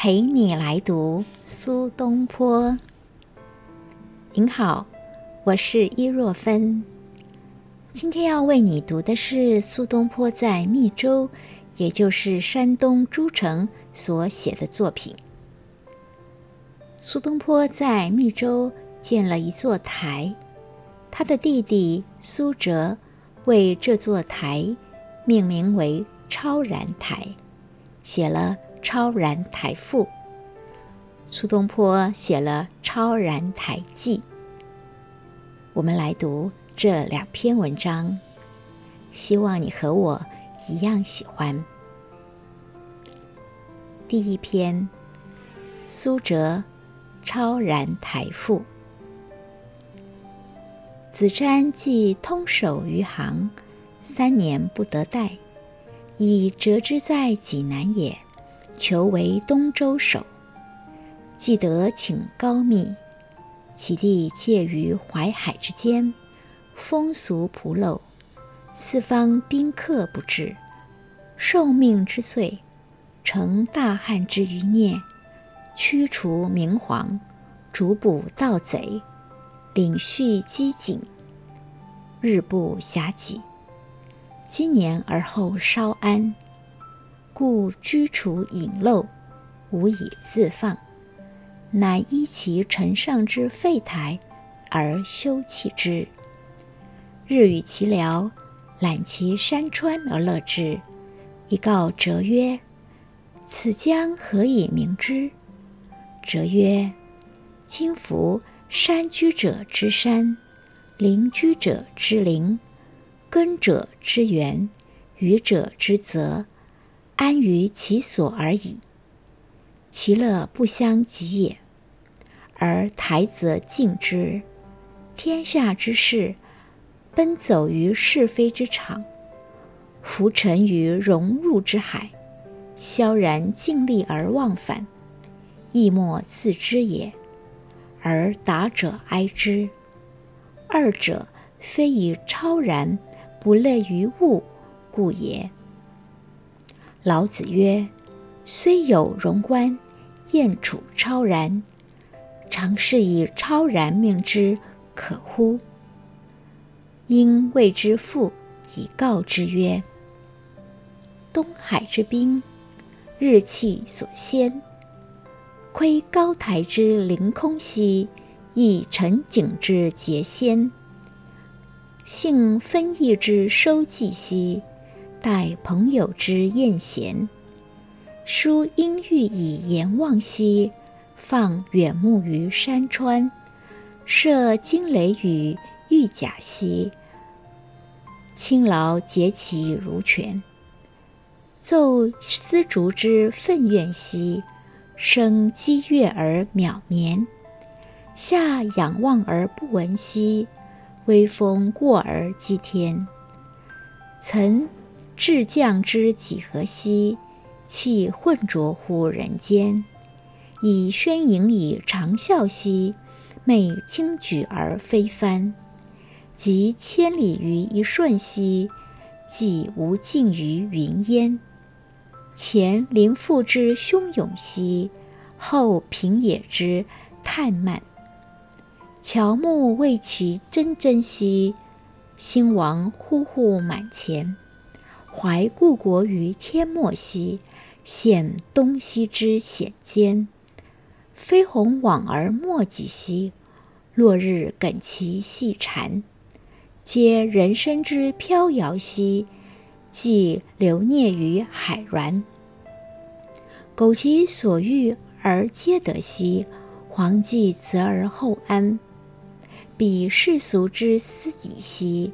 陪你来读苏东坡。您好，我是伊若芬。今天要为你读的是苏东坡在密州，也就是山东诸城所写的作品。苏东坡在密州建了一座台，他的弟弟苏辙为这座台命名为超然台，写了《超然台赋》。苏东坡写了《超然台记》。我们来读这两篇文章，希望你和我一样喜欢。第一篇，苏辙《超然台赋》。子瞻既通守余杭，三年不得代，以折之在济南也，求为东州守。既得请高密。其地介于淮海之间，风俗朴陋，四方宾客不至。受命之岁，成大旱之余孽，驱除明皇，逐捕盗贼，领恤饥馑，日不暇给。今年而后稍安，故居处隐陋，无以自放。乃依其城上之废台而修葺之，日与其僚，览其山川而乐之。以告哲曰：“此江何以名之？”哲曰：“今夫山居者之山，陵居者之陵，耕者之园，渔者之泽，安于其所而已。”其乐不相及也，而台则敬之。天下之事，奔走于是非之场，浮沉于荣辱之海，萧然尽力而忘返，亦莫自知也。而达者哀之。二者非以超然不类于物故也。老子曰。虽有荣观，燕处超然，常是以超然命之，可乎？因谓之父以告之曰：“东海之滨，日气所先，窥高台之凌空兮，亦沉景之节先。幸分邑之收寄兮，待朋友之宴闲。”书应欲以言望兮，放远目于山川；射惊雷雨玉甲兮，轻劳结其如泉。奏丝竹之愤怨兮，声激越而渺绵；下仰望而不闻兮，微风过而击天。曾至降之几何兮？气混浊乎人间，以宣盈以长啸兮，媚轻举而飞帆。及千里于一瞬兮，既无尽于云烟。前灵父之汹涌兮，后平野之叹漫。乔木为其铮铮兮，兴亡忽忽满前。怀故国于天末兮。羡东西之险艰，飞鸿往而莫及兮；落日耿其细蝉，皆人生之飘摇兮，即流孽于海然。苟其所欲而皆得兮，皇既择而后安。彼世俗之思己兮，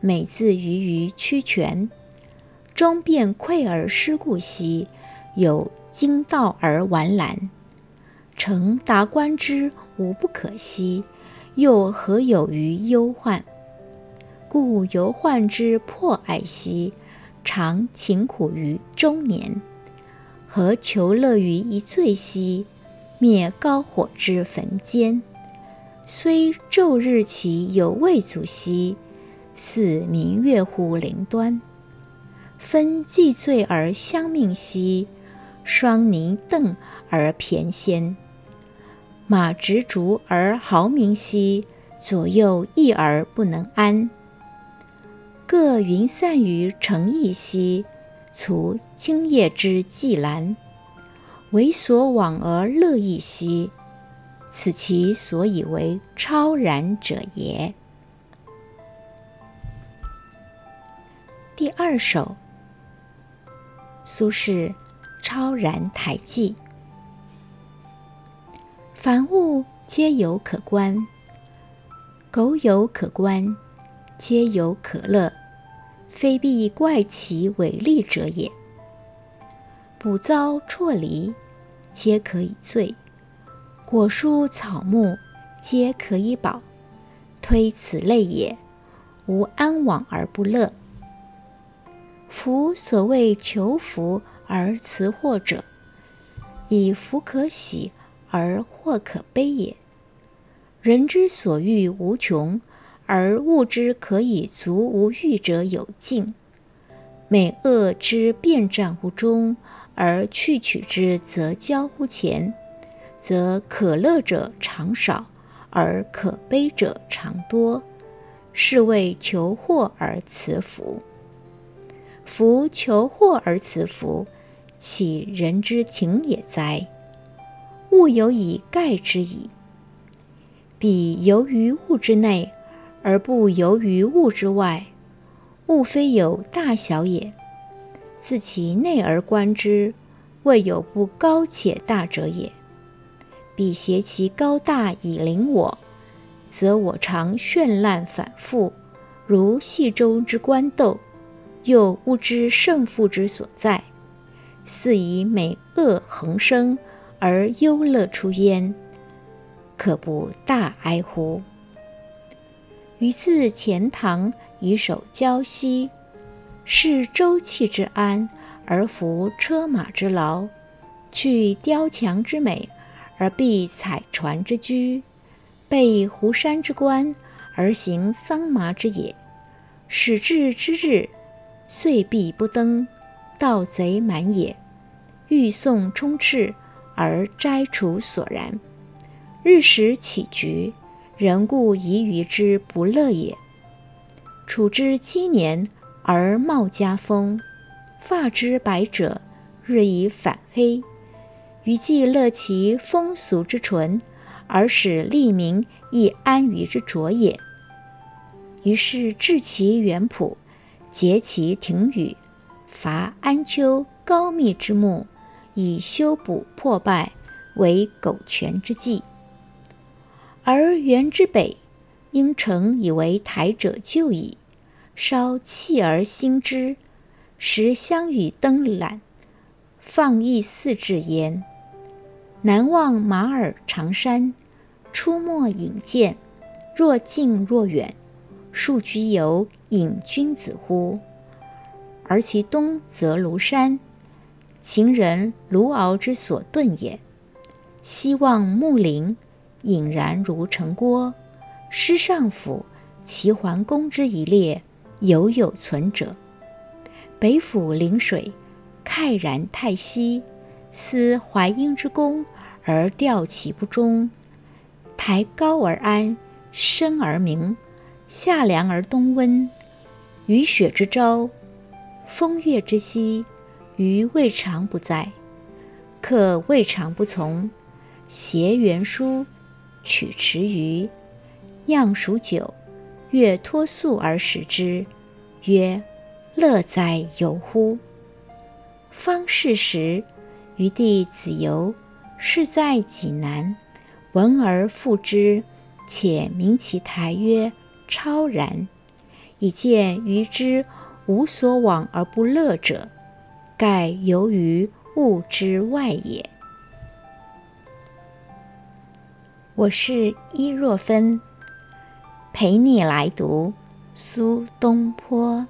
每自于于屈泉，终便愧而失故兮。有经道而玩览，诚达观之无不可惜，又何有于忧患？故忧患之迫爱兮，常勤苦于中年。何求乐于一醉兮，灭高火之焚间。虽昼日其有未足兮，似明月乎林端。分既醉而相命兮。双泥邓而偏先。马执竹而豪名兮，左右翼而不能安。各云散于城邑兮，除青叶之寂然。为所往而乐亦兮，此其所以为超然者也。第二首，苏轼《超然台记》：凡物皆有可观，苟有可观，皆有可乐，非必怪其伟丽者也。捕遭辍离，皆可以醉；果树草木，皆可以饱。推此类也，无安往而不乐。夫所谓求福而辞祸者，以福可喜而祸可悲也。人之所欲无穷，而物之可以足无欲者有尽。美恶之辩战乎中。而去取之，则交乎前，则可乐者常少，而可悲者常多。是谓求祸而辞福。夫求祸而辞福，岂人之情也哉？物有以盖之矣。彼游于物之内，而不游于物之外。物非有大小也。自其内而观之，未有不高且大者也。彼挟其高大以凌我，则我常绚烂反复，如戏中之官斗，又不知胜负之所在，似以美恶横生而忧乐出焉，可不大哀乎？于自钱塘以守交溪。是周气之安，而服车马之劳；去雕墙之美，而避彩船之居；备湖山之观，而行桑麻之野。始至之日，岁必不登，盗贼满也。欲送充斥，而摘除所然。日食起局，人故疑于之不乐也。处之七年。而貌家风，发之白者日以反黑，余既乐其风俗之纯，而使利民亦安于之卓也。于是治其原圃，结其庭宇，伐安丘高密之木，以修补破败，为苟全之计。而原之北，应城以为台者旧矣。稍弃而兴之，时相与登览，放逸四至焉。南望马耳长山，出没引见，若近若远，数居游隐君子乎？而其东则庐山，秦人卢敖之所遁也。西望木林，隐然如城郭。师上府齐桓公之一列。犹有存者。北府临水，慨然太息，思淮阴之功而吊其不忠。台高而安，深而明，夏凉而冬温。雨雪之朝，风月之夕，余未尝不在。客未尝不从。携园书，取池鱼，酿熟酒。月脱粟而食之，曰：“乐哉游乎！”方是时，余弟子游，是在济南，闻而复之，且名其台曰“超然”，以见余之无所往而不乐者，盖由于物之外也。我是伊若芬。陪你来读苏东坡。